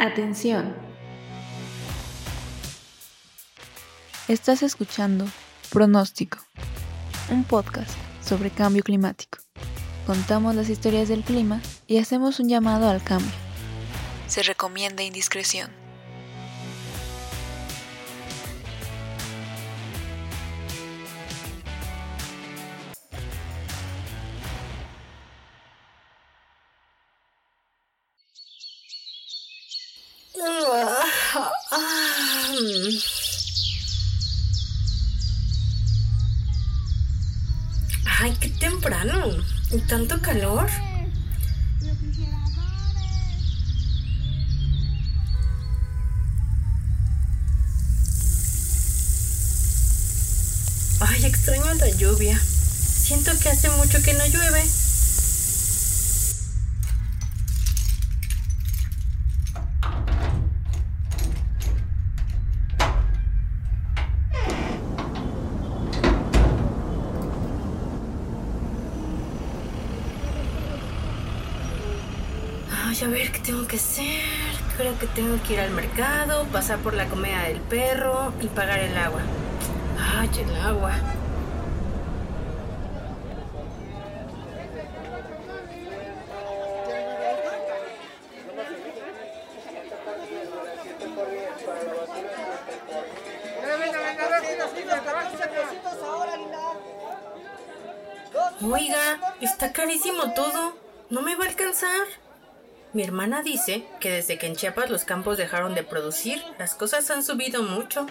Atención. Estás escuchando Pronóstico, un podcast sobre cambio climático. Contamos las historias del clima y hacemos un llamado al cambio. Se recomienda indiscreción. Pasar por la comida del perro y pagar el agua. Ay, el agua. Oiga, está carísimo todo. No me va a alcanzar. Mi hermana dice que desde que en Chiapas los campos dejaron de producir, las cosas han subido mucho.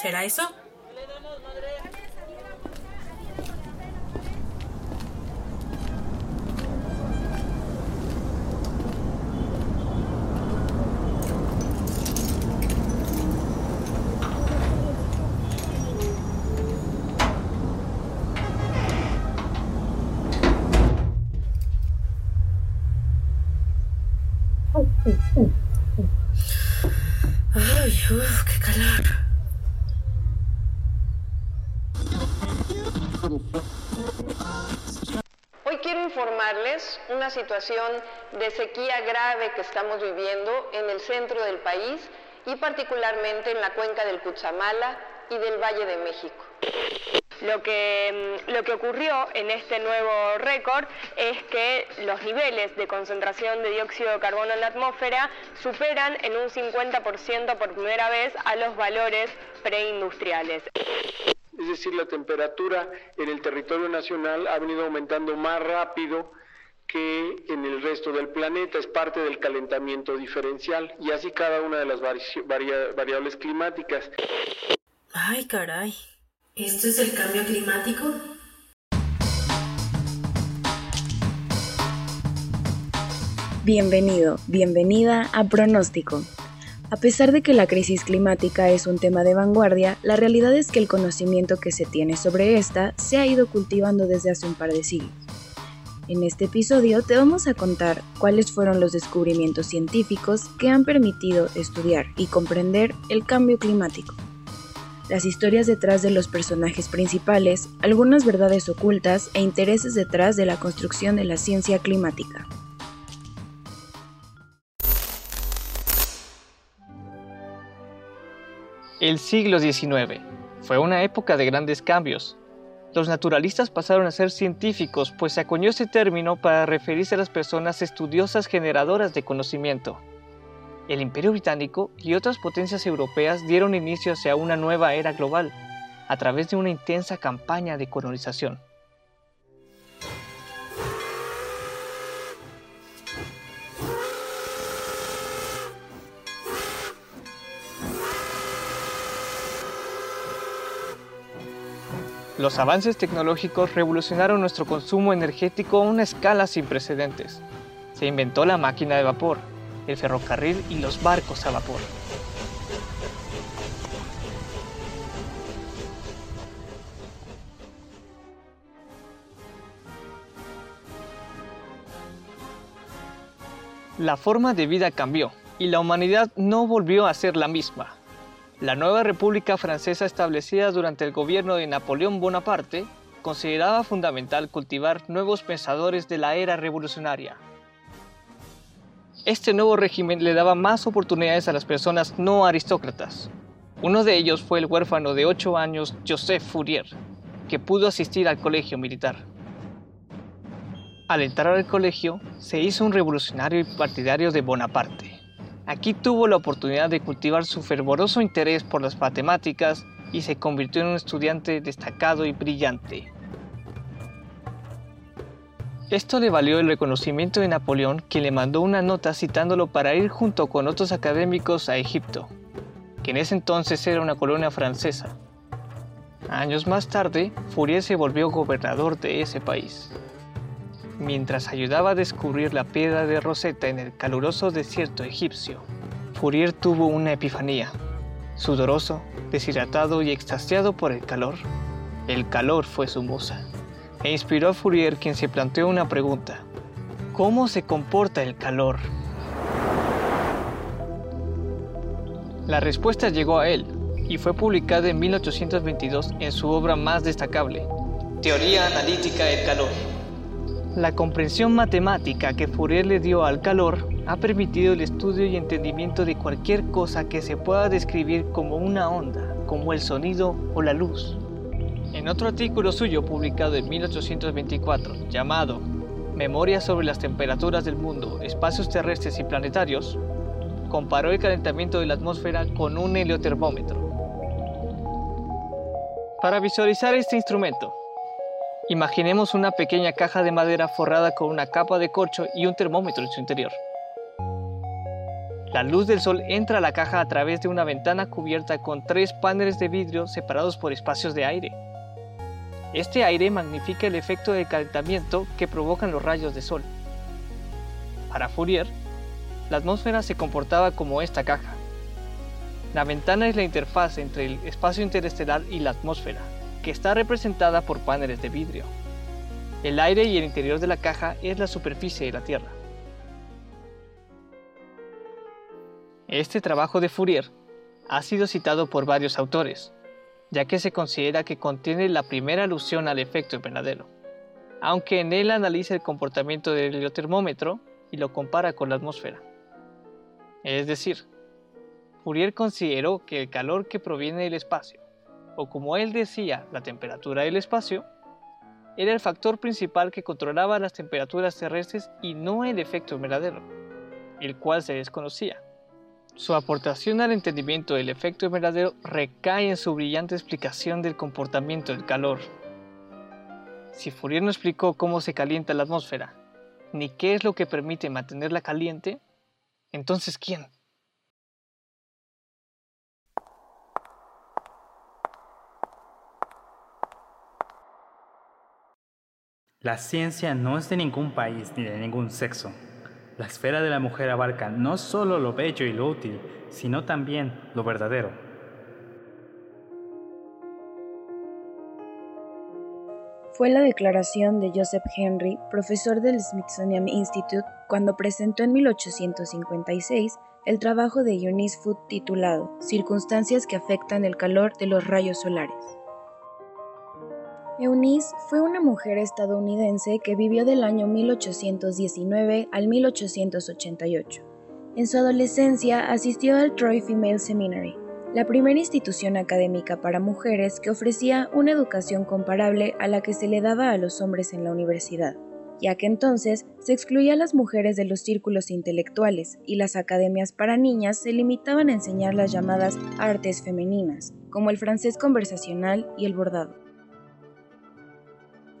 ¿Será eso? Situación de sequía grave que estamos viviendo en el centro del país y particularmente en la cuenca del Cuchamala y del Valle de México. Lo que, mm, lo que ocurrió en este nuevo récord es que los niveles de concentración de dióxido de carbono en la atmósfera superan en un 50% por primera vez a los valores preindustriales. Es decir, la temperatura en el territorio nacional ha venido aumentando más rápido que en el resto del planeta, es parte del calentamiento diferencial y así cada una de las vari- varia- variables climáticas. Ay, caray. ¿Esto es el cambio climático? Bienvenido, bienvenida a Pronóstico. A pesar de que la crisis climática es un tema de vanguardia, la realidad es que el conocimiento que se tiene sobre esta se ha ido cultivando desde hace un par de siglos. En este episodio te vamos a contar cuáles fueron los descubrimientos científicos que han permitido estudiar y comprender el cambio climático. Las historias detrás de los personajes principales, algunas verdades ocultas e intereses detrás de la construcción de la ciencia climática. El siglo XIX fue una época de grandes cambios. Los naturalistas pasaron a ser científicos, pues se acuñó ese término para referirse a las personas estudiosas generadoras de conocimiento. El Imperio Británico y otras potencias europeas dieron inicio hacia una nueva era global, a través de una intensa campaña de colonización. Los avances tecnológicos revolucionaron nuestro consumo energético a una escala sin precedentes. Se inventó la máquina de vapor, el ferrocarril y los barcos a vapor. La forma de vida cambió y la humanidad no volvió a ser la misma. La nueva República Francesa establecida durante el gobierno de Napoleón Bonaparte consideraba fundamental cultivar nuevos pensadores de la era revolucionaria. Este nuevo régimen le daba más oportunidades a las personas no aristócratas. Uno de ellos fue el huérfano de 8 años Joseph Fourier, que pudo asistir al colegio militar. Al entrar al colegio, se hizo un revolucionario y partidario de Bonaparte. Aquí tuvo la oportunidad de cultivar su fervoroso interés por las matemáticas y se convirtió en un estudiante destacado y brillante. Esto le valió el reconocimiento de Napoleón, quien le mandó una nota citándolo para ir junto con otros académicos a Egipto, que en ese entonces era una colonia francesa. Años más tarde, Fourier se volvió gobernador de ese país. Mientras ayudaba a descubrir la piedra de Rosetta en el caluroso desierto egipcio, Fourier tuvo una epifanía. Sudoroso, deshidratado y extasiado por el calor, el calor fue su musa e inspiró a Fourier quien se planteó una pregunta. ¿Cómo se comporta el calor? La respuesta llegó a él y fue publicada en 1822 en su obra más destacable, Teoría Analítica del Calor. La comprensión matemática que Fourier le dio al calor ha permitido el estudio y entendimiento de cualquier cosa que se pueda describir como una onda, como el sonido o la luz. En otro artículo suyo publicado en 1824, llamado Memorias sobre las temperaturas del mundo, espacios terrestres y planetarios, comparó el calentamiento de la atmósfera con un heliotermómetro. Para visualizar este instrumento, imaginemos una pequeña caja de madera forrada con una capa de corcho y un termómetro en su interior. La luz del sol entra a la caja a través de una ventana cubierta con tres paneles de vidrio separados por espacios de aire. Este aire magnifica el efecto de calentamiento que provocan los rayos de sol. Para Fourier, la atmósfera se comportaba como esta caja. La ventana es la interfaz entre el espacio interestelar y la atmósfera, que está representada por paneles de vidrio. El aire y el interior de la caja es la superficie de la Tierra. Este trabajo de Fourier ha sido citado por varios autores, ya que se considera que contiene la primera alusión al efecto invernadero, aunque en él analiza el comportamiento del heliotermómetro y lo compara con la atmósfera. Es decir, Fourier consideró que el calor que proviene del espacio, o como él decía, la temperatura del espacio, era el factor principal que controlaba las temperaturas terrestres y no el efecto invernadero, el cual se desconocía. Su aportación al entendimiento del efecto invernadero recae en su brillante explicación del comportamiento del calor. Si Fourier no explicó cómo se calienta la atmósfera, ni qué es lo que permite mantenerla caliente, entonces ¿quién? La ciencia no es de ningún país ni de ningún sexo. La esfera de la mujer abarca no solo lo bello y lo útil, sino también lo verdadero. Fue la declaración de Joseph Henry, profesor del Smithsonian Institute, cuando presentó en 1856 el trabajo de Eunice Foote titulado Circunstancias que afectan el calor de los rayos solares. Eunice fue una mujer estadounidense que vivió del año 1819 al 1888. En su adolescencia asistió al Troy Female Seminary, la primera institución académica para mujeres que ofrecía una educación comparable a la que se le daba a los hombres en la universidad, ya que entonces se excluía a las mujeres de los círculos intelectuales y las academias para niñas se limitaban a enseñar las llamadas artes femeninas, como el francés conversacional y el bordado.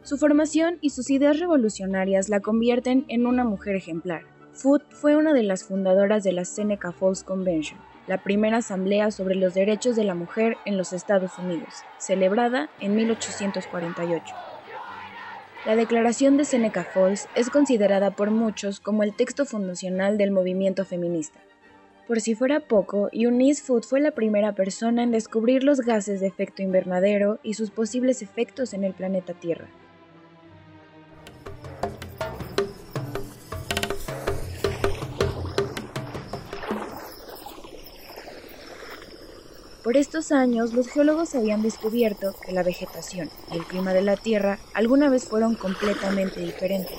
Su formación y sus ideas revolucionarias la convierten en una mujer ejemplar. Foote fue una de las fundadoras de la Seneca Falls Convention, la primera asamblea sobre los derechos de la mujer en los Estados Unidos, celebrada en 1848. La Declaración de Seneca Falls es considerada por muchos como el texto fundacional del movimiento feminista. Por si fuera poco, Eunice Foote fue la primera persona en descubrir los gases de efecto invernadero y sus posibles efectos en el planeta Tierra. Por estos años, los geólogos habían descubierto que la vegetación y el clima de la Tierra alguna vez fueron completamente diferentes.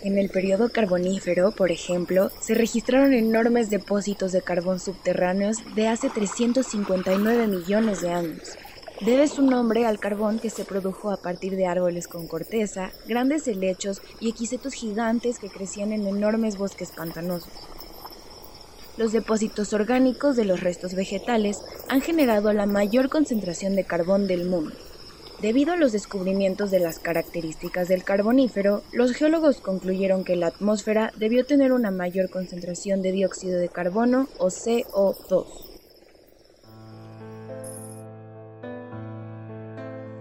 En el periodo carbonífero, por ejemplo, se registraron enormes depósitos de carbón subterráneos de hace 359 millones de años. Debe su nombre al carbón que se produjo a partir de árboles con corteza, grandes helechos y equisetos gigantes que crecían en enormes bosques pantanosos. Los depósitos orgánicos de los restos vegetales han generado la mayor concentración de carbón del mundo. Debido a los descubrimientos de las características del carbonífero, los geólogos concluyeron que la atmósfera debió tener una mayor concentración de dióxido de carbono o CO2.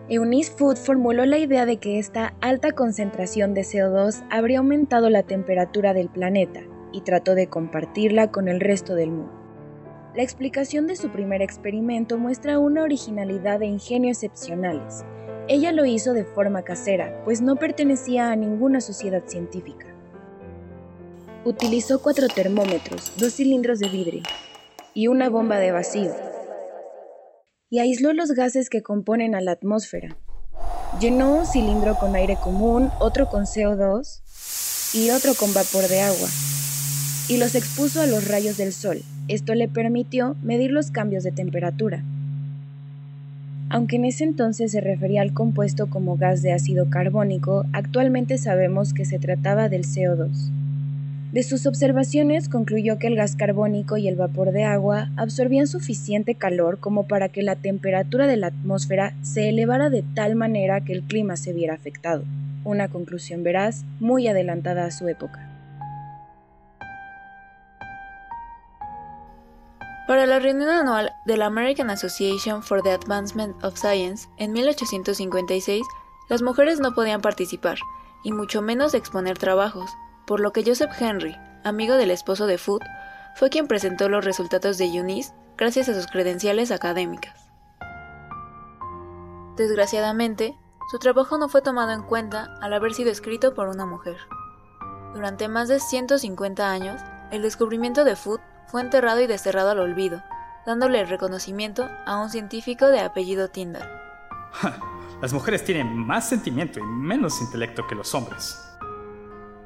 Eunice Food formuló la idea de que esta alta concentración de CO2 habría aumentado la temperatura del planeta y trató de compartirla con el resto del mundo. La explicación de su primer experimento muestra una originalidad e ingenio excepcionales. Ella lo hizo de forma casera, pues no pertenecía a ninguna sociedad científica. Utilizó cuatro termómetros, dos cilindros de vidrio y una bomba de vacío, y aisló los gases que componen a la atmósfera. Llenó un cilindro con aire común, otro con CO2 y otro con vapor de agua, y los expuso a los rayos del sol, esto le permitió medir los cambios de temperatura. Aunque en ese entonces se refería al compuesto como gas de ácido carbónico, actualmente sabemos que se trataba del CO2. De sus observaciones concluyó que el gas carbónico y el vapor de agua absorbían suficiente calor como para que la temperatura de la atmósfera se elevara de tal manera que el clima se viera afectado. Una conclusión veraz muy adelantada a su época. Para la reunión anual de la American Association for the Advancement of Science en 1856, las mujeres no podían participar, y mucho menos exponer trabajos, por lo que Joseph Henry, amigo del esposo de Food, fue quien presentó los resultados de Eunice gracias a sus credenciales académicas. Desgraciadamente, su trabajo no fue tomado en cuenta al haber sido escrito por una mujer. Durante más de 150 años, el descubrimiento de Food fue enterrado y desterrado al olvido, dándole el reconocimiento a un científico de apellido Tyndall. Las mujeres tienen más sentimiento y menos intelecto que los hombres.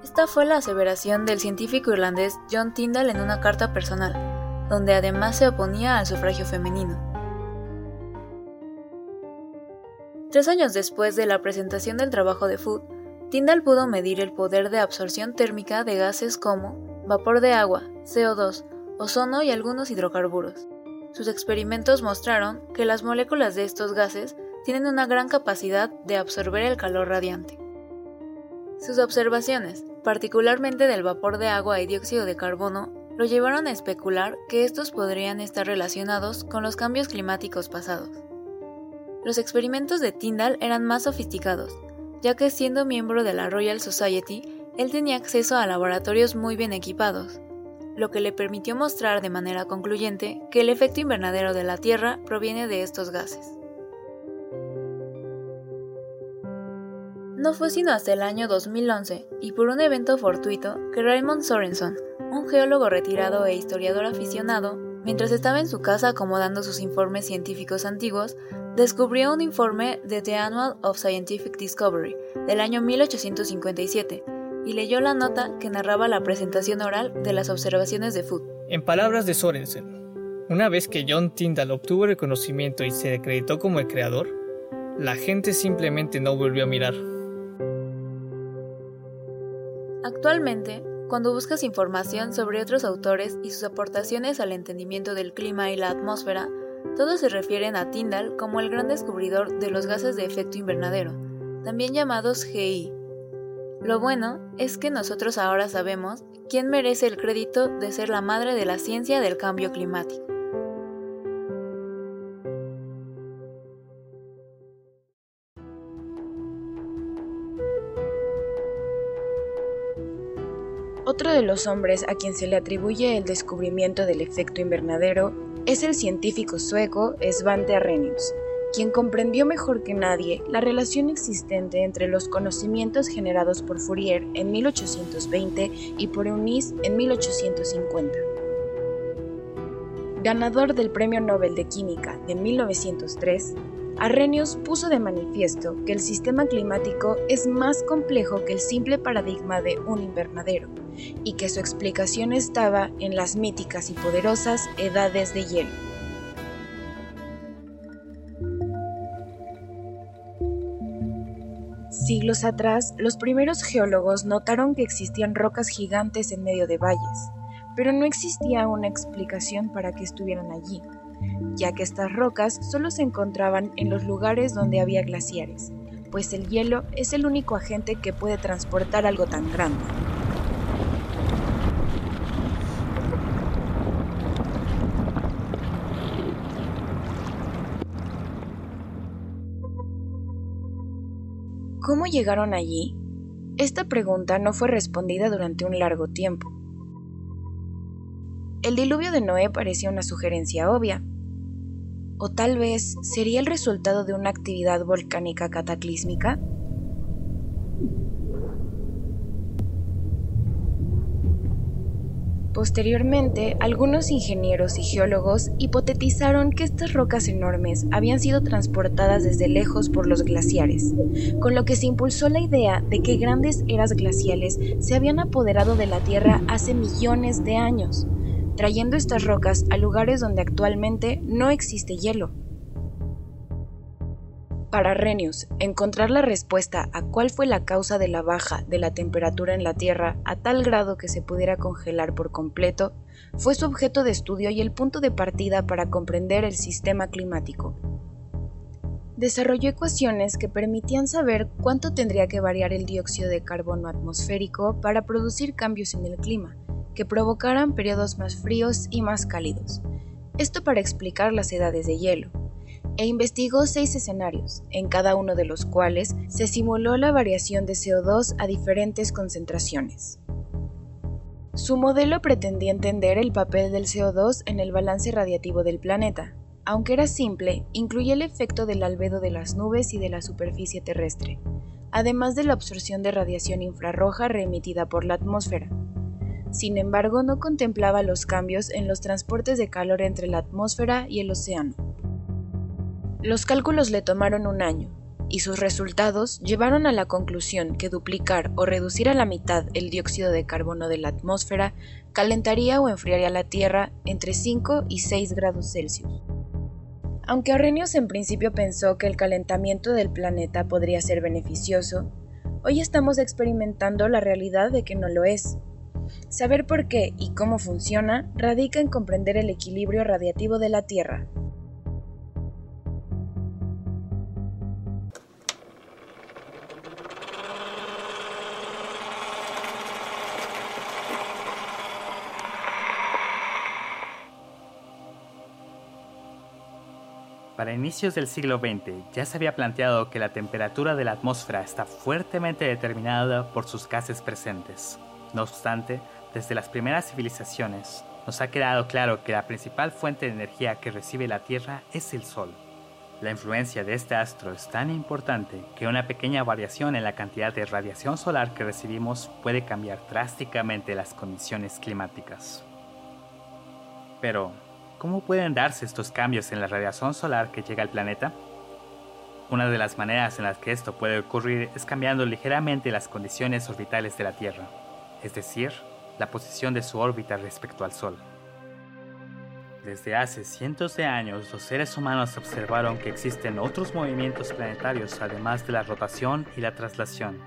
Esta fue la aseveración del científico irlandés John Tyndall en una carta personal, donde además se oponía al sufragio femenino. Tres años después de la presentación del trabajo de Food, Tyndall pudo medir el poder de absorción térmica de gases como vapor de agua, CO2, ozono y algunos hidrocarburos. Sus experimentos mostraron que las moléculas de estos gases tienen una gran capacidad de absorber el calor radiante. Sus observaciones, particularmente del vapor de agua y dióxido de carbono, lo llevaron a especular que estos podrían estar relacionados con los cambios climáticos pasados. Los experimentos de Tyndall eran más sofisticados, ya que siendo miembro de la Royal Society, él tenía acceso a laboratorios muy bien equipados, lo que le permitió mostrar de manera concluyente que el efecto invernadero de la Tierra proviene de estos gases. No fue sino hasta el año 2011 y por un evento fortuito que Raymond Sorenson, un geólogo retirado e historiador aficionado, mientras estaba en su casa acomodando sus informes científicos antiguos, descubrió un informe de The Annual of Scientific Discovery del año 1857, y leyó la nota que narraba la presentación oral de las observaciones de Food. En palabras de Sorensen, una vez que John Tyndall obtuvo reconocimiento y se acreditó como el creador, la gente simplemente no volvió a mirar. Actualmente, cuando buscas información sobre otros autores y sus aportaciones al entendimiento del clima y la atmósfera, todos se refieren a Tyndall como el gran descubridor de los gases de efecto invernadero, también llamados GI, lo bueno es que nosotros ahora sabemos quién merece el crédito de ser la madre de la ciencia del cambio climático. Otro de los hombres a quien se le atribuye el descubrimiento del efecto invernadero es el científico sueco Svante Arrhenius, quien comprendió mejor que nadie la relación existente entre los conocimientos generados por Fourier en 1820 y por Eunice en 1850. Ganador del Premio Nobel de Química de 1903, Arrhenius puso de manifiesto que el sistema climático es más complejo que el simple paradigma de un invernadero y que su explicación estaba en las míticas y poderosas edades de hielo. Siglos atrás, los primeros geólogos notaron que existían rocas gigantes en medio de valles, pero no existía una explicación para que estuvieran allí ya que estas rocas solo se encontraban en los lugares donde había glaciares, pues el hielo es el único agente que puede transportar algo tan grande. ¿Cómo llegaron allí? Esta pregunta no fue respondida durante un largo tiempo. El diluvio de Noé parecía una sugerencia obvia, ¿O tal vez sería el resultado de una actividad volcánica cataclísmica? Posteriormente, algunos ingenieros y geólogos hipotetizaron que estas rocas enormes habían sido transportadas desde lejos por los glaciares, con lo que se impulsó la idea de que grandes eras glaciales se habían apoderado de la Tierra hace millones de años, trayendo estas rocas a lugares donde actualmente no existe hielo. Para Renius, encontrar la respuesta a cuál fue la causa de la baja de la temperatura en la Tierra a tal grado que se pudiera congelar por completo fue su objeto de estudio y el punto de partida para comprender el sistema climático. Desarrolló ecuaciones que permitían saber cuánto tendría que variar el dióxido de carbono atmosférico para producir cambios en el clima, que provocaran periodos más fríos y más cálidos, esto para explicar las edades de hielo, e investigó seis escenarios, en cada uno de los cuales se simuló la variación de CO2 a diferentes concentraciones. Su modelo pretendía entender el papel del CO2 en el balance radiativo del planeta. Aunque era simple, incluía el efecto del albedo de las nubes y de la superficie terrestre, además de la absorción de radiación infrarroja reemitida por la atmósfera. Sin embargo, no contemplaba los cambios en los transportes de calor entre la atmósfera y el océano. Los cálculos le tomaron un año, y sus resultados llevaron a la conclusión que duplicar o reducir a la mitad el dióxido de carbono de la atmósfera calentaría o enfriaría la Tierra entre 5 y 6 grados Celsius. Aunque Arrhenius en principio pensó que el calentamiento del planeta podría ser beneficioso, hoy estamos experimentando la realidad de que no lo es, Saber por qué y cómo funciona radica en comprender el equilibrio radiativo de la Tierra. Para inicios del siglo XX ya se había planteado que la temperatura de la atmósfera está fuertemente determinada por sus gases presentes. No obstante, desde las primeras civilizaciones, nos ha quedado claro que la principal fuente de energía que recibe la Tierra es el Sol. La influencia de este astro es tan importante que una pequeña variación en la cantidad de radiación solar que recibimos puede cambiar drásticamente las condiciones climáticas. Pero, ¿cómo pueden darse estos cambios en la radiación solar que llega al planeta? Una de las maneras en las que esto puede ocurrir es cambiando ligeramente las condiciones orbitales de la Tierra es decir, la posición de su órbita respecto al Sol. Desde hace cientos de años, los seres humanos observaron que existen otros movimientos planetarios además de la rotación y la traslación,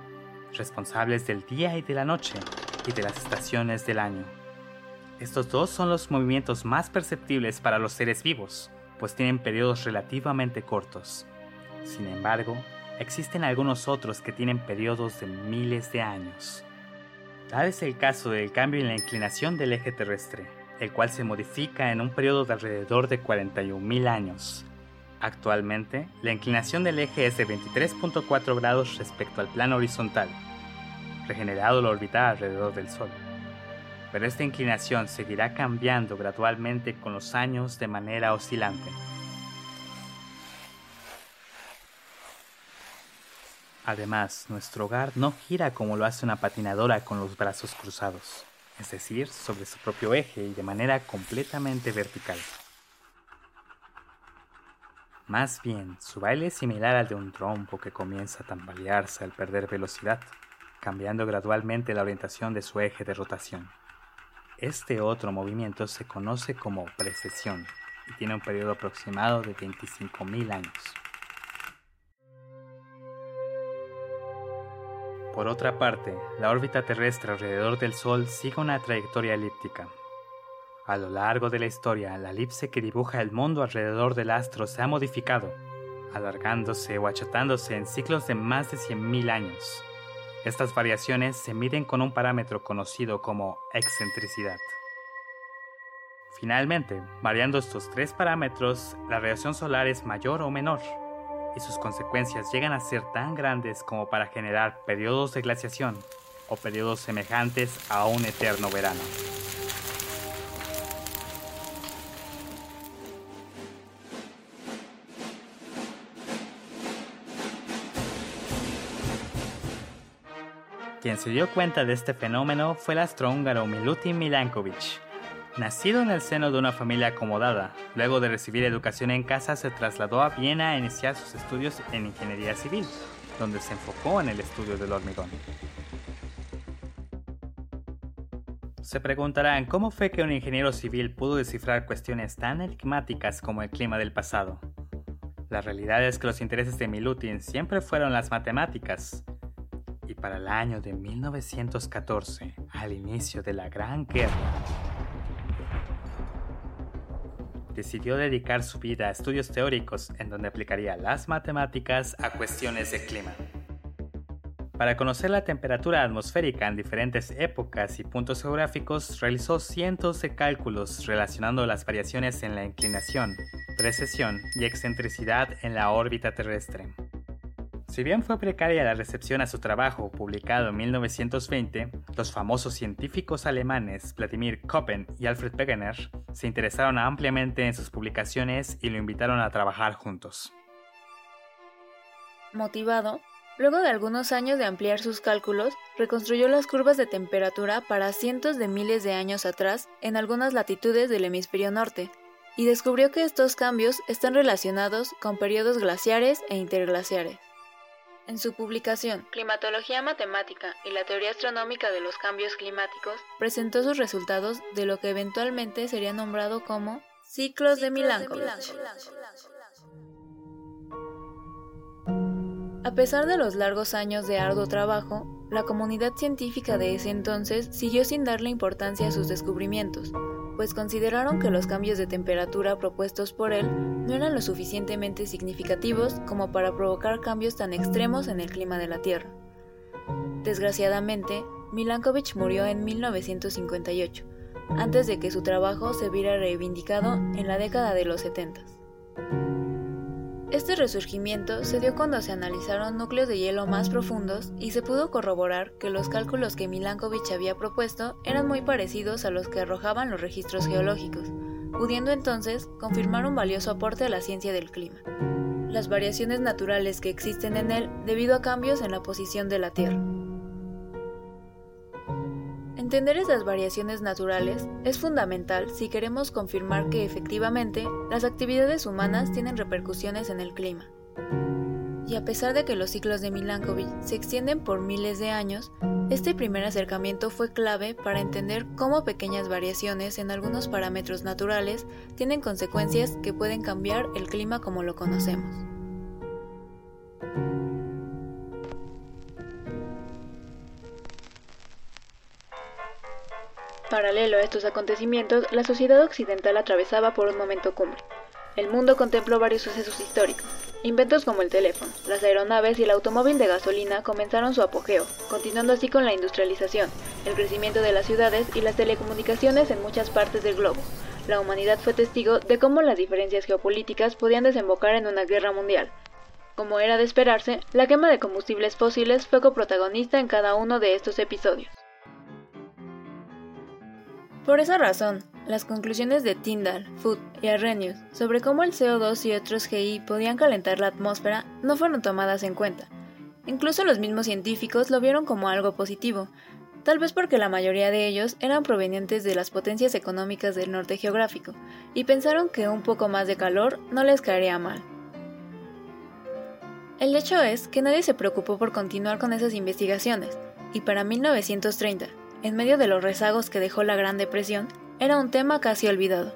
responsables del día y de la noche y de las estaciones del año. Estos dos son los movimientos más perceptibles para los seres vivos, pues tienen periodos relativamente cortos. Sin embargo, existen algunos otros que tienen periodos de miles de años. Tal es el caso del cambio en la inclinación del eje terrestre, el cual se modifica en un periodo de alrededor de 41.000 años. Actualmente, la inclinación del eje es de 23.4 grados respecto al plano horizontal, regenerado la órbita alrededor del Sol. Pero esta inclinación seguirá cambiando gradualmente con los años de manera oscilante. Además, nuestro hogar no gira como lo hace una patinadora con los brazos cruzados, es decir, sobre su propio eje y de manera completamente vertical. Más bien, su baile es similar al de un trompo que comienza a tambalearse al perder velocidad, cambiando gradualmente la orientación de su eje de rotación. Este otro movimiento se conoce como precesión y tiene un periodo aproximado de 25.000 años. Por otra parte, la órbita terrestre alrededor del Sol sigue una trayectoria elíptica. A lo largo de la historia, la elipse que dibuja el mundo alrededor del astro se ha modificado, alargándose o achatándose en ciclos de más de 100.000 años. Estas variaciones se miden con un parámetro conocido como excentricidad. Finalmente, variando estos tres parámetros, la radiación solar es mayor o menor y sus consecuencias llegan a ser tan grandes como para generar periodos de glaciación o periodos semejantes a un eterno verano. Quien se dio cuenta de este fenómeno fue el astrohúngaro Milutin Milankovic, Nacido en el seno de una familia acomodada, luego de recibir educación en casa se trasladó a Viena a iniciar sus estudios en ingeniería civil, donde se enfocó en el estudio del hormigón. Se preguntarán cómo fue que un ingeniero civil pudo descifrar cuestiones tan enigmáticas como el clima del pasado. La realidad es que los intereses de Milutin siempre fueron las matemáticas, y para el año de 1914, al inicio de la Gran Guerra, decidió dedicar su vida a estudios teóricos en donde aplicaría las matemáticas a cuestiones de clima. Para conocer la temperatura atmosférica en diferentes épocas y puntos geográficos, realizó cientos de cálculos relacionando las variaciones en la inclinación, precesión y excentricidad en la órbita terrestre. Si bien fue precaria la recepción a su trabajo publicado en 1920, los famosos científicos alemanes Vladimir Koppen y Alfred Wegener se interesaron ampliamente en sus publicaciones y lo invitaron a trabajar juntos. Motivado, luego de algunos años de ampliar sus cálculos, reconstruyó las curvas de temperatura para cientos de miles de años atrás en algunas latitudes del hemisferio norte, y descubrió que estos cambios están relacionados con periodos glaciares e interglaciares. En su publicación. Climatología Matemática y la Teoría Astronómica de los Cambios Climáticos, presentó sus resultados de lo que eventualmente sería nombrado como ciclos de Milankovitch. A pesar de los largos años de arduo trabajo, la comunidad científica de ese entonces siguió sin darle importancia a sus descubrimientos, pues consideraron que los cambios de temperatura propuestos por él no eran lo suficientemente significativos como para provocar cambios tan extremos en el clima de la Tierra. Desgraciadamente, Milankovitch murió en 1958, antes de que su trabajo se viera reivindicado en la década de los 70. Este resurgimiento se dio cuando se analizaron núcleos de hielo más profundos y se pudo corroborar que los cálculos que Milankovitch había propuesto eran muy parecidos a los que arrojaban los registros geológicos, pudiendo entonces confirmar un valioso aporte a la ciencia del clima. Las variaciones naturales que existen en él debido a cambios en la posición de la Tierra. Entender esas variaciones naturales es fundamental si queremos confirmar que efectivamente las actividades humanas tienen repercusiones en el clima. Y a pesar de que los ciclos de Milankovitch se extienden por miles de años, este primer acercamiento fue clave para entender cómo pequeñas variaciones en algunos parámetros naturales tienen consecuencias que pueden cambiar el clima como lo conocemos. Paralelo a estos acontecimientos, la sociedad occidental atravesaba por un momento cumbre. El mundo contempló varios sucesos históricos. Inventos como el teléfono, las aeronaves y el automóvil de gasolina comenzaron su apogeo, continuando así con la industrialización, el crecimiento de las ciudades y las telecomunicaciones en muchas partes del globo. La humanidad fue testigo de cómo las diferencias geopolíticas podían desembocar en una guerra mundial. Como era de esperarse, la quema de combustibles fósiles fue coprotagonista en cada uno de estos episodios. Por esa razón, las conclusiones de Tyndall, Foote y Arrhenius sobre cómo el CO2 y otros GI podían calentar la atmósfera no fueron tomadas en cuenta. Incluso los mismos científicos lo vieron como algo positivo, tal vez porque la mayoría de ellos eran provenientes de las potencias económicas del norte geográfico, y pensaron que un poco más de calor no les caería mal. El hecho es que nadie se preocupó por continuar con esas investigaciones, y para 1930, en medio de los rezagos que dejó la Gran Depresión, era un tema casi olvidado.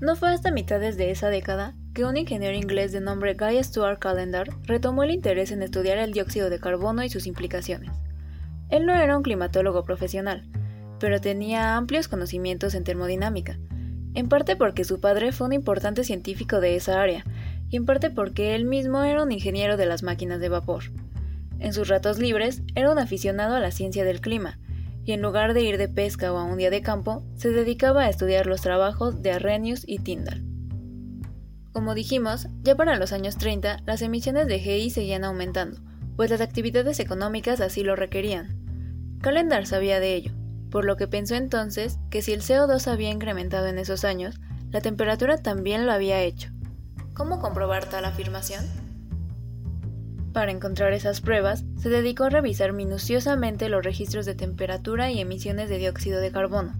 No fue hasta mitades de esa década que un ingeniero inglés de nombre Guy Stuart Calendar retomó el interés en estudiar el dióxido de carbono y sus implicaciones. Él no era un climatólogo profesional, pero tenía amplios conocimientos en termodinámica, en parte porque su padre fue un importante científico de esa área, y en parte porque él mismo era un ingeniero de las máquinas de vapor. En sus ratos libres era un aficionado a la ciencia del clima, y en lugar de ir de pesca o a un día de campo, se dedicaba a estudiar los trabajos de Arrhenius y Tyndall. Como dijimos, ya para los años 30 las emisiones de GI seguían aumentando, pues las actividades económicas así lo requerían. Calendar sabía de ello, por lo que pensó entonces que si el CO2 había incrementado en esos años, la temperatura también lo había hecho. ¿Cómo comprobar tal afirmación? Para encontrar esas pruebas, se dedicó a revisar minuciosamente los registros de temperatura y emisiones de dióxido de carbono,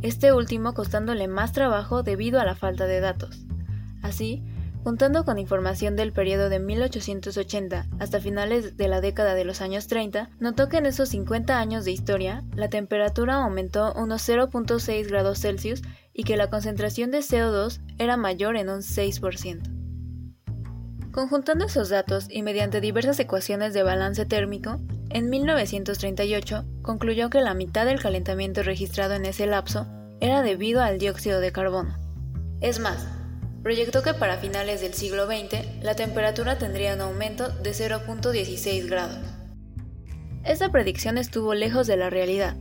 este último costándole más trabajo debido a la falta de datos. Así, Juntando con información del periodo de 1880 hasta finales de la década de los años 30, notó que en esos 50 años de historia la temperatura aumentó unos 0.6 grados Celsius y que la concentración de CO2 era mayor en un 6%. Conjuntando esos datos y mediante diversas ecuaciones de balance térmico, en 1938 concluyó que la mitad del calentamiento registrado en ese lapso era debido al dióxido de carbono. Es más, proyectó que para finales del siglo XX la temperatura tendría un aumento de 0.16 grados. Esta predicción estuvo lejos de la realidad,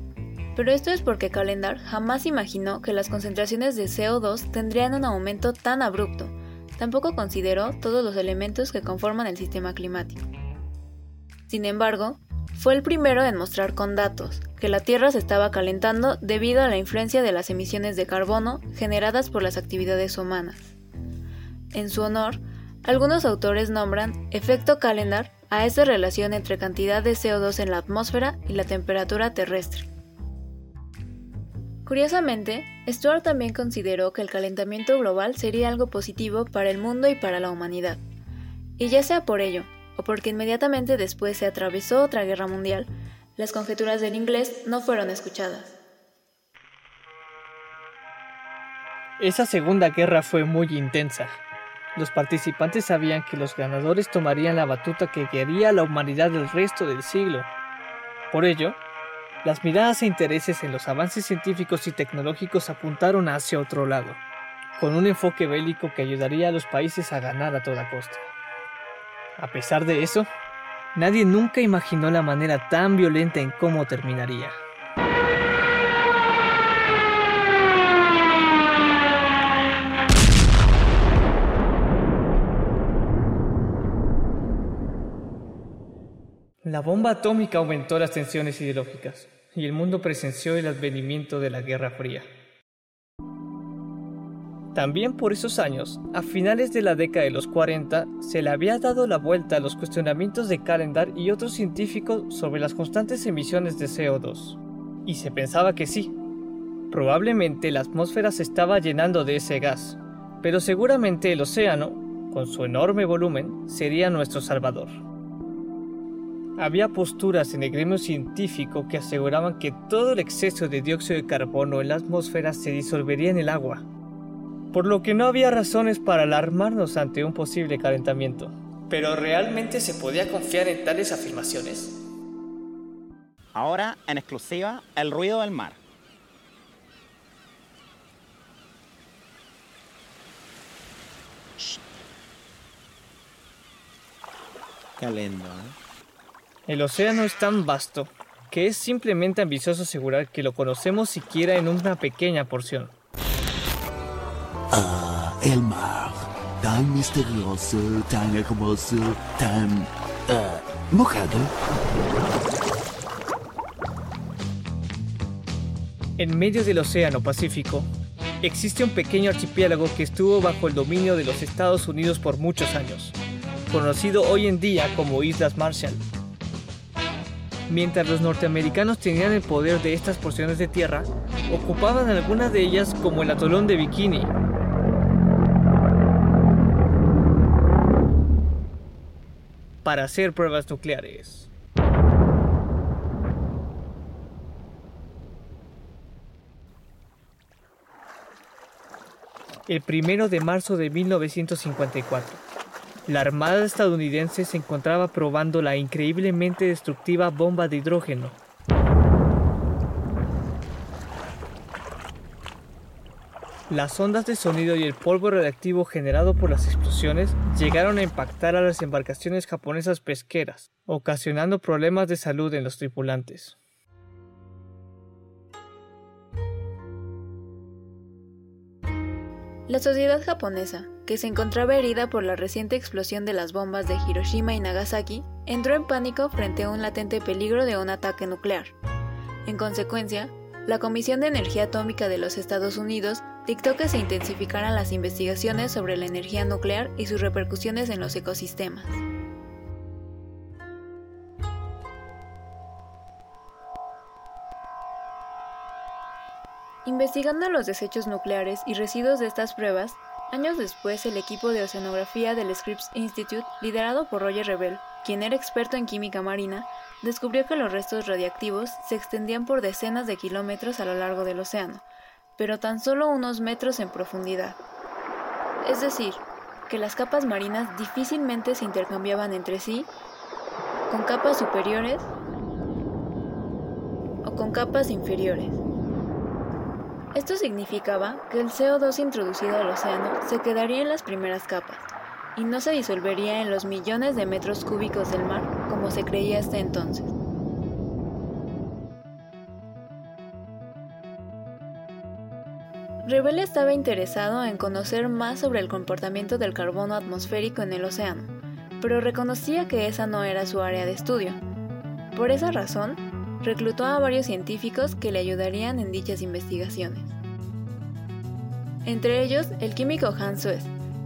pero esto es porque Calendar jamás imaginó que las concentraciones de CO2 tendrían un aumento tan abrupto, tampoco consideró todos los elementos que conforman el sistema climático. Sin embargo, fue el primero en mostrar con datos que la Tierra se estaba calentando debido a la influencia de las emisiones de carbono generadas por las actividades humanas. En su honor, algunos autores nombran efecto calendar a esa relación entre cantidad de CO2 en la atmósfera y la temperatura terrestre. Curiosamente, Stuart también consideró que el calentamiento global sería algo positivo para el mundo y para la humanidad. Y ya sea por ello, o porque inmediatamente después se atravesó otra guerra mundial, las conjeturas del inglés no fueron escuchadas. Esa segunda guerra fue muy intensa, los participantes sabían que los ganadores tomarían la batuta que guiaría a la humanidad del resto del siglo. Por ello, las miradas e intereses en los avances científicos y tecnológicos apuntaron hacia otro lado, con un enfoque bélico que ayudaría a los países a ganar a toda costa. A pesar de eso, nadie nunca imaginó la manera tan violenta en cómo terminaría. La bomba atómica aumentó las tensiones ideológicas y el mundo presenció el advenimiento de la Guerra Fría. También por esos años, a finales de la década de los 40, se le había dado la vuelta a los cuestionamientos de Calendar y otros científicos sobre las constantes emisiones de CO2. Y se pensaba que sí. Probablemente la atmósfera se estaba llenando de ese gas, pero seguramente el océano, con su enorme volumen, sería nuestro salvador. Había posturas en el gremio científico que aseguraban que todo el exceso de dióxido de carbono en la atmósfera se disolvería en el agua, por lo que no había razones para alarmarnos ante un posible calentamiento. ¿Pero realmente se podía confiar en tales afirmaciones? Ahora, en exclusiva, el ruido del mar. Qué lindo, ¿eh? El océano es tan vasto que es simplemente ambicioso asegurar que lo conocemos siquiera en una pequeña porción. Ah, el mar. Tan misterioso, tan hermoso, tan... Uh, mojado. En medio del Océano Pacífico, existe un pequeño archipiélago que estuvo bajo el dominio de los Estados Unidos por muchos años, conocido hoy en día como Islas Marshall. Mientras los norteamericanos tenían el poder de estas porciones de tierra, ocupaban algunas de ellas como el atolón de Bikini. para hacer pruebas nucleares. El primero de marzo de 1954, la Armada estadounidense se encontraba probando la increíblemente destructiva bomba de hidrógeno. Las ondas de sonido y el polvo reactivo generado por las explosiones llegaron a impactar a las embarcaciones japonesas pesqueras, ocasionando problemas de salud en los tripulantes. La sociedad japonesa, que se encontraba herida por la reciente explosión de las bombas de Hiroshima y Nagasaki, entró en pánico frente a un latente peligro de un ataque nuclear. En consecuencia, la Comisión de Energía Atómica de los Estados Unidos dictó que se intensificaran las investigaciones sobre la energía nuclear y sus repercusiones en los ecosistemas. Investigando los desechos nucleares y residuos de estas pruebas, años después el equipo de oceanografía del Scripps Institute, liderado por Roger Rebel, quien era experto en química marina, descubrió que los restos radiactivos se extendían por decenas de kilómetros a lo largo del océano, pero tan solo unos metros en profundidad. Es decir, que las capas marinas difícilmente se intercambiaban entre sí con capas superiores o con capas inferiores. Esto significaba que el CO2 introducido al océano se quedaría en las primeras capas y no se disolvería en los millones de metros cúbicos del mar como se creía hasta entonces. Rebel estaba interesado en conocer más sobre el comportamiento del carbono atmosférico en el océano, pero reconocía que esa no era su área de estudio. Por esa razón, reclutó a varios científicos que le ayudarían en dichas investigaciones. Entre ellos, el químico Hans Suez,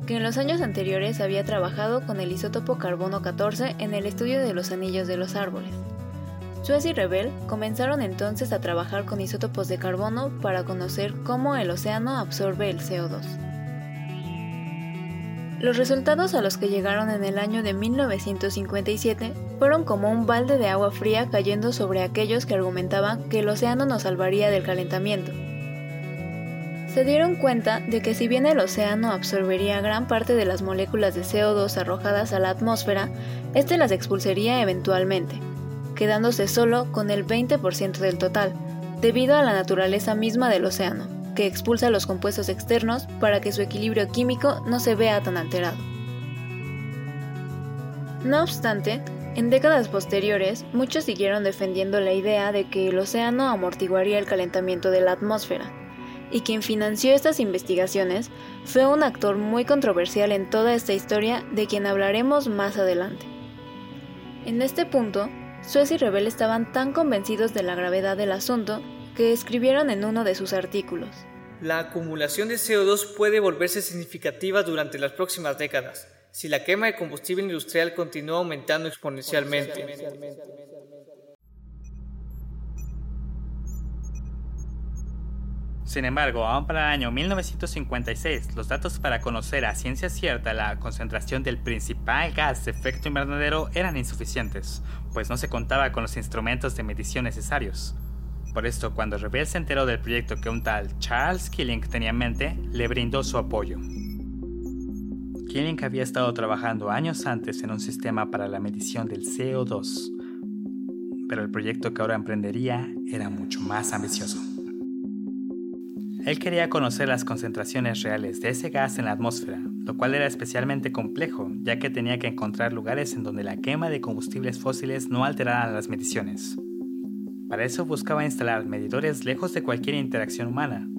que en los años anteriores había trabajado con el isótopo carbono 14 en el estudio de los anillos de los árboles. Suez y Rebel comenzaron entonces a trabajar con isótopos de carbono para conocer cómo el océano absorbe el CO2. Los resultados a los que llegaron en el año de 1957 fueron como un balde de agua fría cayendo sobre aquellos que argumentaban que el océano nos salvaría del calentamiento. Se dieron cuenta de que si bien el océano absorbería gran parte de las moléculas de CO2 arrojadas a la atmósfera, éste las expulsaría eventualmente, quedándose solo con el 20% del total, debido a la naturaleza misma del océano que expulsa los compuestos externos para que su equilibrio químico no se vea tan alterado. No obstante, en décadas posteriores, muchos siguieron defendiendo la idea de que el océano amortiguaría el calentamiento de la atmósfera, y quien financió estas investigaciones fue un actor muy controversial en toda esta historia de quien hablaremos más adelante. En este punto, Suez y Rebel estaban tan convencidos de la gravedad del asunto que escribieron en uno de sus artículos. La acumulación de CO2 puede volverse significativa durante las próximas décadas si la quema de combustible industrial continúa aumentando exponencialmente. Sin embargo, aún para el año 1956, los datos para conocer a ciencia cierta la concentración del principal gas de efecto invernadero eran insuficientes, pues no se contaba con los instrumentos de medición necesarios. Por esto, cuando Rebel se enteró del proyecto que un tal Charles Killing tenía en mente, le brindó su apoyo. Killing había estado trabajando años antes en un sistema para la medición del CO2, pero el proyecto que ahora emprendería era mucho más ambicioso. Él quería conocer las concentraciones reales de ese gas en la atmósfera, lo cual era especialmente complejo, ya que tenía que encontrar lugares en donde la quema de combustibles fósiles no alterara las mediciones. Para eso buscaba instalar medidores lejos de cualquier interacción humana.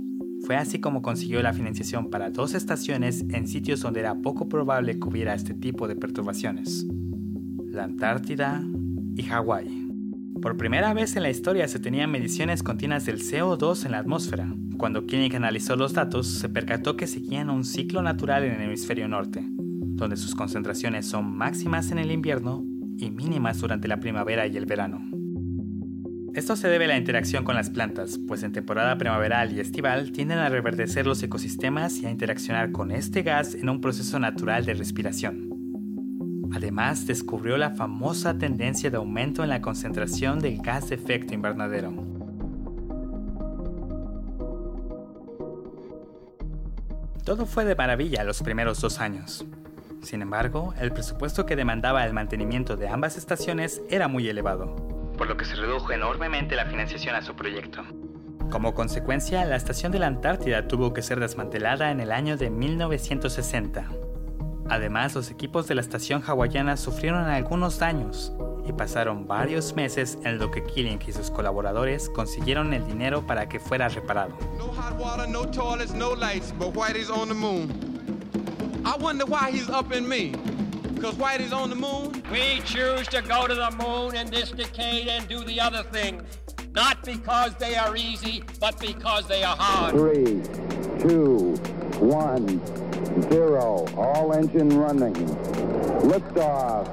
Fue así como consiguió la financiación para dos estaciones en sitios donde era poco probable que hubiera este tipo de perturbaciones. La Antártida y Hawái. Por primera vez en la historia se tenían mediciones continuas del CO2 en la atmósfera. Cuando Koenig analizó los datos, se percató que seguían un ciclo natural en el hemisferio norte, donde sus concentraciones son máximas en el invierno y mínimas durante la primavera y el verano. Esto se debe a la interacción con las plantas, pues en temporada primaveral y estival tienden a reverdecer los ecosistemas y a interaccionar con este gas en un proceso natural de respiración. Además, descubrió la famosa tendencia de aumento en la concentración del gas de efecto invernadero. Todo fue de maravilla los primeros dos años. Sin embargo, el presupuesto que demandaba el mantenimiento de ambas estaciones era muy elevado por lo que se redujo enormemente la financiación a su proyecto. Como consecuencia, la estación de la Antártida tuvo que ser desmantelada en el año de 1960. Además, los equipos de la estación hawaiana sufrieron algunos daños y pasaron varios meses en lo que Killing y sus colaboradores consiguieron el dinero para que fuera reparado. No hot water, no toilets, no lights, but Whitey's on the moon. I wonder why he's up in me. Because Whitey's on the moon? We choose to go to the moon in this decade and do the other things. Not because they are easy, but because they are hard. Three, two, one, zero. All engine running. Liftoff.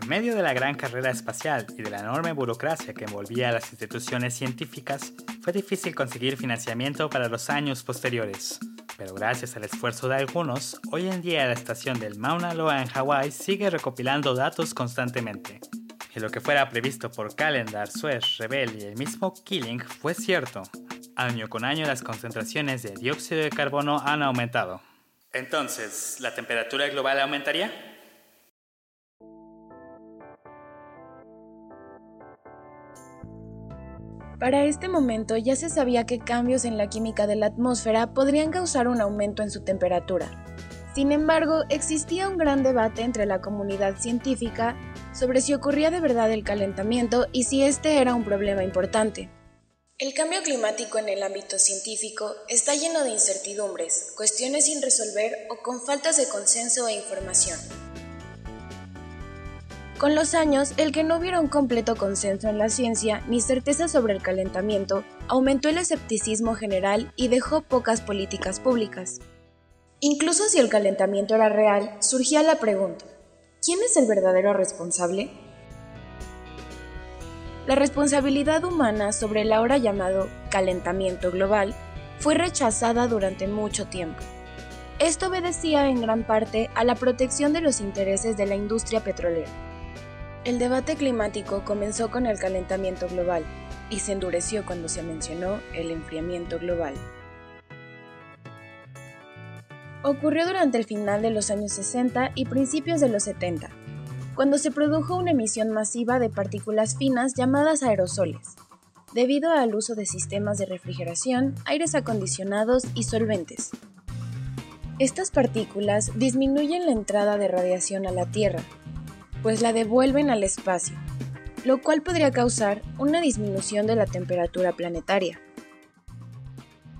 En medio de la gran carrera espacial y de la enorme burocracia que envolvía a las instituciones científicas, fue difícil conseguir financiamiento para los años posteriores. Pero gracias al esfuerzo de algunos, hoy en día la estación del Mauna Loa en Hawái sigue recopilando datos constantemente. Y lo que fuera previsto por Calendar, Swesh, Rebel y el mismo Killing fue cierto. Año con año las concentraciones de dióxido de carbono han aumentado. Entonces, ¿la temperatura global aumentaría? Para este momento ya se sabía que cambios en la química de la atmósfera podrían causar un aumento en su temperatura. Sin embargo, existía un gran debate entre la comunidad científica sobre si ocurría de verdad el calentamiento y si este era un problema importante. El cambio climático en el ámbito científico está lleno de incertidumbres, cuestiones sin resolver o con faltas de consenso e información. Con los años, el que no hubiera un completo consenso en la ciencia ni certeza sobre el calentamiento aumentó el escepticismo general y dejó pocas políticas públicas. Incluso si el calentamiento era real, surgía la pregunta, ¿quién es el verdadero responsable? La responsabilidad humana sobre el ahora llamado calentamiento global fue rechazada durante mucho tiempo. Esto obedecía en gran parte a la protección de los intereses de la industria petrolera. El debate climático comenzó con el calentamiento global y se endureció cuando se mencionó el enfriamiento global. Ocurrió durante el final de los años 60 y principios de los 70, cuando se produjo una emisión masiva de partículas finas llamadas aerosoles, debido al uso de sistemas de refrigeración, aires acondicionados y solventes. Estas partículas disminuyen la entrada de radiación a la Tierra pues la devuelven al espacio, lo cual podría causar una disminución de la temperatura planetaria.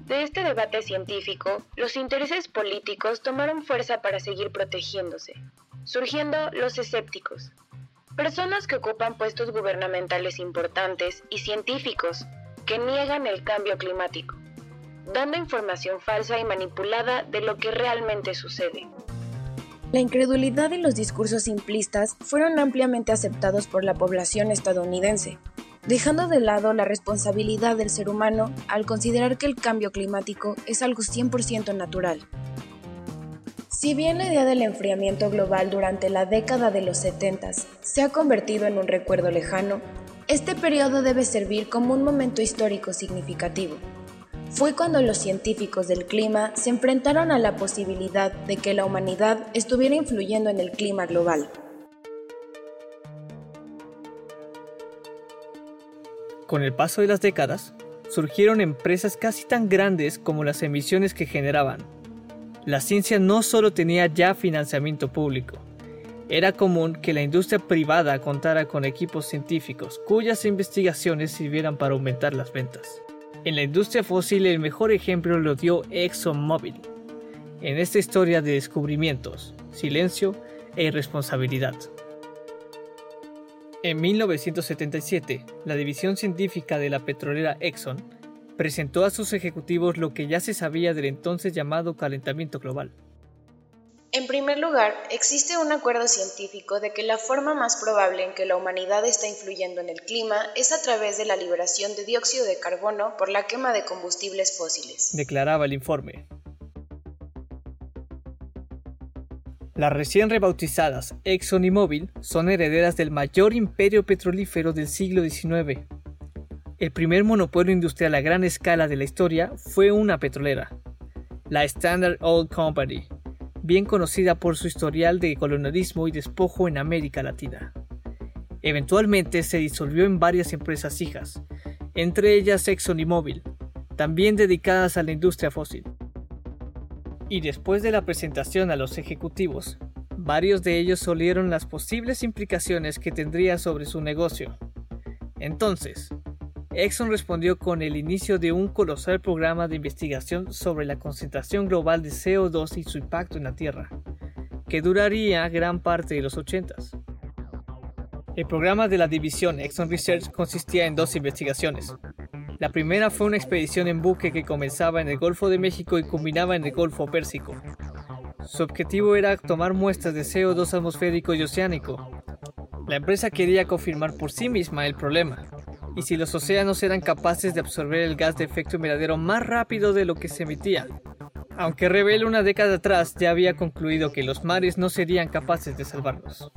De este debate científico, los intereses políticos tomaron fuerza para seguir protegiéndose, surgiendo los escépticos, personas que ocupan puestos gubernamentales importantes y científicos que niegan el cambio climático, dando información falsa y manipulada de lo que realmente sucede. La incredulidad y los discursos simplistas fueron ampliamente aceptados por la población estadounidense, dejando de lado la responsabilidad del ser humano al considerar que el cambio climático es algo 100% natural. Si bien la idea del enfriamiento global durante la década de los 70 se ha convertido en un recuerdo lejano, este periodo debe servir como un momento histórico significativo fue cuando los científicos del clima se enfrentaron a la posibilidad de que la humanidad estuviera influyendo en el clima global. Con el paso de las décadas, surgieron empresas casi tan grandes como las emisiones que generaban. La ciencia no solo tenía ya financiamiento público, era común que la industria privada contara con equipos científicos cuyas investigaciones sirvieran para aumentar las ventas. En la industria fósil el mejor ejemplo lo dio ExxonMobil, en esta historia de descubrimientos, silencio e irresponsabilidad. En 1977, la división científica de la petrolera Exxon presentó a sus ejecutivos lo que ya se sabía del entonces llamado calentamiento global. En primer lugar, existe un acuerdo científico de que la forma más probable en que la humanidad está influyendo en el clima es a través de la liberación de dióxido de carbono por la quema de combustibles fósiles. Declaraba el informe. Las recién rebautizadas Exxon y son herederas del mayor imperio petrolífero del siglo XIX. El primer monopolio industrial a gran escala de la historia fue una petrolera, la Standard Oil Company, bien conocida por su historial de colonialismo y despojo en América Latina. Eventualmente se disolvió en varias empresas hijas, entre ellas Exxon y Mobil, también dedicadas a la industria fósil. Y después de la presentación a los ejecutivos, varios de ellos olieron las posibles implicaciones que tendría sobre su negocio. Entonces, Exxon respondió con el inicio de un colosal programa de investigación sobre la concentración global de CO2 y su impacto en la Tierra, que duraría gran parte de los 80. El programa de la división Exxon Research consistía en dos investigaciones. La primera fue una expedición en buque que comenzaba en el Golfo de México y culminaba en el Golfo Pérsico. Su objetivo era tomar muestras de CO2 atmosférico y oceánico. La empresa quería confirmar por sí misma el problema, y si los océanos eran capaces de absorber el gas de efecto invernadero más rápido de lo que se emitía. Aunque Rebel una década atrás ya había concluido que los mares no serían capaces de salvarlos.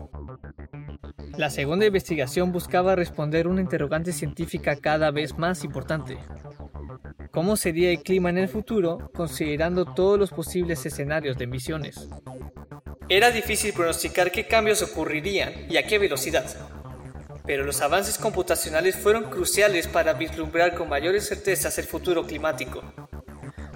La segunda investigación buscaba responder una interrogante científica cada vez más importante. ¿Cómo sería el clima en el futuro considerando todos los posibles escenarios de emisiones? Era difícil pronosticar qué cambios ocurrirían y a qué velocidad, pero los avances computacionales fueron cruciales para vislumbrar con mayores certezas el futuro climático.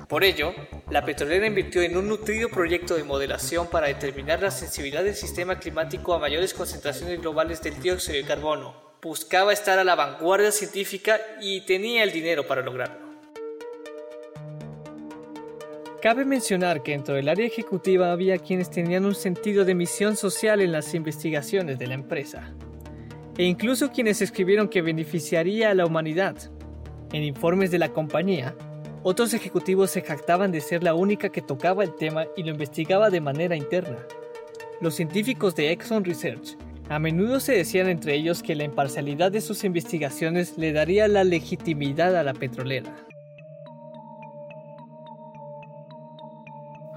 Por ello, la petrolera invirtió en un nutrido proyecto de modelación para determinar la sensibilidad del sistema climático a mayores concentraciones globales del dióxido de carbono. Buscaba estar a la vanguardia científica y tenía el dinero para lograrlo. Cabe mencionar que dentro del área ejecutiva había quienes tenían un sentido de misión social en las investigaciones de la empresa e incluso quienes escribieron que beneficiaría a la humanidad. En informes de la compañía, otros ejecutivos se jactaban de ser la única que tocaba el tema y lo investigaba de manera interna. Los científicos de Exxon Research a menudo se decían entre ellos que la imparcialidad de sus investigaciones le daría la legitimidad a la petrolera.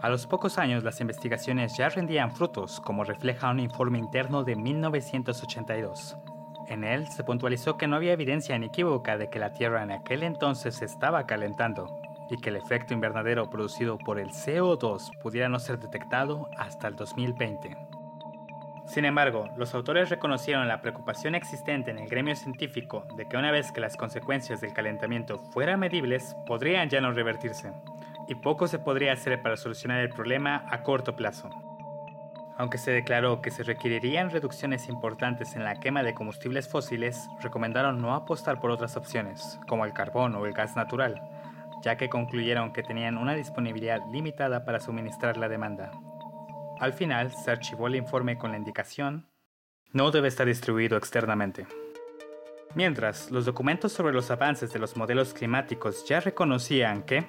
A los pocos años las investigaciones ya rendían frutos, como refleja un informe interno de 1982. En él se puntualizó que no había evidencia inequívoca de que la Tierra en aquel entonces estaba calentando y que el efecto invernadero producido por el CO2 pudiera no ser detectado hasta el 2020. Sin embargo, los autores reconocieron la preocupación existente en el gremio científico de que una vez que las consecuencias del calentamiento fueran medibles, podrían ya no revertirse, y poco se podría hacer para solucionar el problema a corto plazo. Aunque se declaró que se requerirían reducciones importantes en la quema de combustibles fósiles, recomendaron no apostar por otras opciones, como el carbón o el gas natural, ya que concluyeron que tenían una disponibilidad limitada para suministrar la demanda. Al final, se archivó el informe con la indicación no debe estar distribuido externamente. Mientras, los documentos sobre los avances de los modelos climáticos ya reconocían que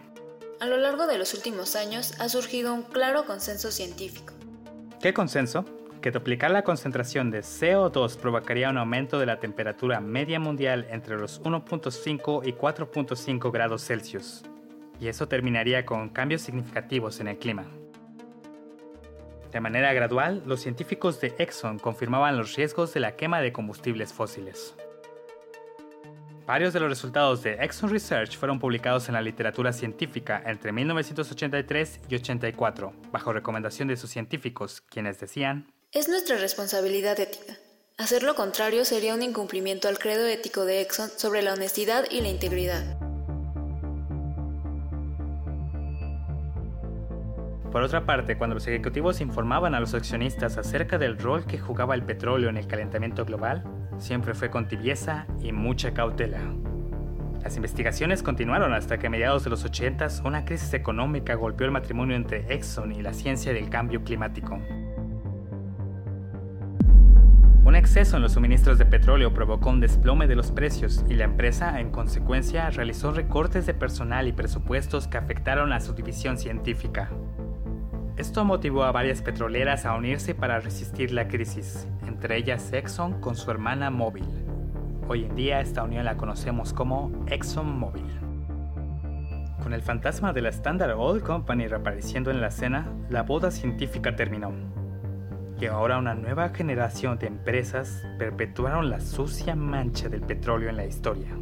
a lo largo de los últimos años ha surgido un claro consenso científico. ¿Qué consenso? Que duplicar la concentración de CO2 provocaría un aumento de la temperatura media mundial entre los 1.5 y 4.5 grados Celsius. Y eso terminaría con cambios significativos en el clima. De manera gradual, los científicos de Exxon confirmaban los riesgos de la quema de combustibles fósiles. Varios de los resultados de Exxon Research fueron publicados en la literatura científica entre 1983 y 84, bajo recomendación de sus científicos, quienes decían, Es nuestra responsabilidad ética. Hacer lo contrario sería un incumplimiento al credo ético de Exxon sobre la honestidad y la integridad. Por otra parte, cuando los ejecutivos informaban a los accionistas acerca del rol que jugaba el petróleo en el calentamiento global, siempre fue con tibieza y mucha cautela. Las investigaciones continuaron hasta que a mediados de los 80 una crisis económica golpeó el matrimonio entre Exxon y la ciencia del cambio climático. Un exceso en los suministros de petróleo provocó un desplome de los precios y la empresa, en consecuencia, realizó recortes de personal y presupuestos que afectaron a su división científica. Esto motivó a varias petroleras a unirse para resistir la crisis, entre ellas Exxon con su hermana Mobil. Hoy en día esta unión la conocemos como ExxonMobil. Con el fantasma de la Standard Oil Company reapareciendo en la escena, la boda científica terminó. Y ahora una nueva generación de empresas perpetuaron la sucia mancha del petróleo en la historia.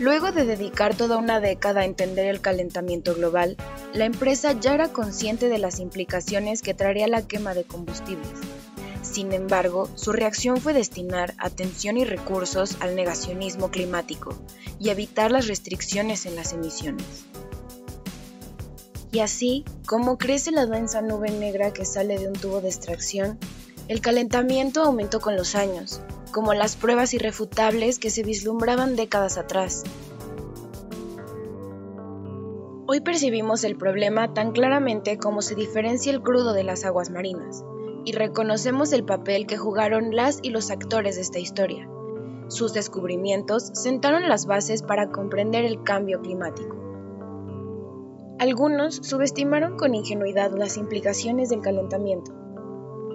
Luego de dedicar toda una década a entender el calentamiento global, la empresa ya era consciente de las implicaciones que traería la quema de combustibles. Sin embargo, su reacción fue destinar atención y recursos al negacionismo climático y evitar las restricciones en las emisiones. Y así, como crece la densa nube negra que sale de un tubo de extracción, el calentamiento aumentó con los años, como las pruebas irrefutables que se vislumbraban décadas atrás. Hoy percibimos el problema tan claramente como se diferencia el crudo de las aguas marinas, y reconocemos el papel que jugaron las y los actores de esta historia. Sus descubrimientos sentaron las bases para comprender el cambio climático. Algunos subestimaron con ingenuidad las implicaciones del calentamiento,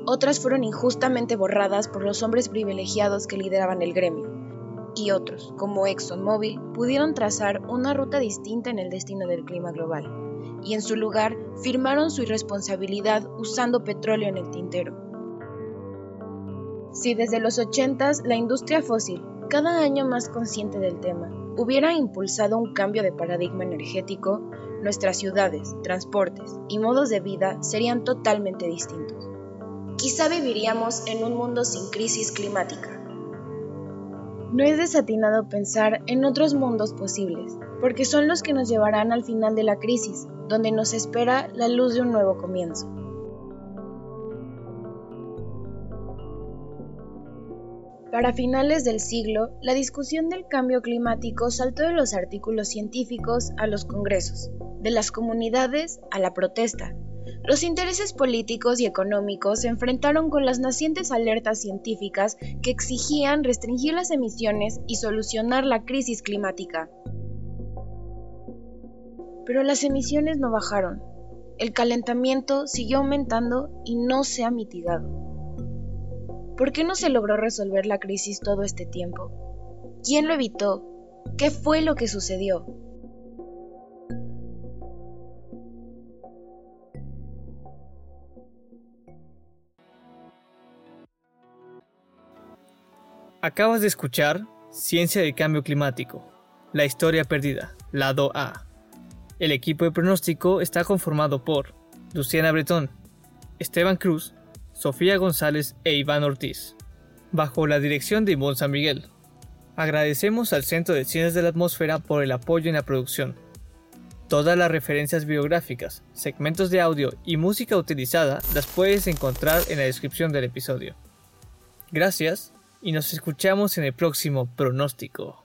otras fueron injustamente borradas por los hombres privilegiados que lideraban el gremio, y otros, como ExxonMobil, pudieron trazar una ruta distinta en el destino del clima global, y en su lugar firmaron su irresponsabilidad usando petróleo en el tintero. Si desde los 80 la industria fósil, cada año más consciente del tema, hubiera impulsado un cambio de paradigma energético, nuestras ciudades, transportes y modos de vida serían totalmente distintos quizá viviríamos en un mundo sin crisis climática. No es desatinado pensar en otros mundos posibles, porque son los que nos llevarán al final de la crisis, donde nos espera la luz de un nuevo comienzo. Para finales del siglo, la discusión del cambio climático saltó de los artículos científicos a los congresos, de las comunidades a la protesta, los intereses políticos y económicos se enfrentaron con las nacientes alertas científicas que exigían restringir las emisiones y solucionar la crisis climática. Pero las emisiones no bajaron. El calentamiento siguió aumentando y no se ha mitigado. ¿Por qué no se logró resolver la crisis todo este tiempo? ¿Quién lo evitó? ¿Qué fue lo que sucedió? Acabas de escuchar Ciencia del Cambio Climático, la historia perdida, lado A. El equipo de pronóstico está conformado por Luciana Bretón, Esteban Cruz, Sofía González e Iván Ortiz, bajo la dirección de Ivonne San Miguel. Agradecemos al Centro de Ciencias de la Atmósfera por el apoyo en la producción. Todas las referencias biográficas, segmentos de audio y música utilizada las puedes encontrar en la descripción del episodio. Gracias y nos escuchamos en el próximo pronóstico.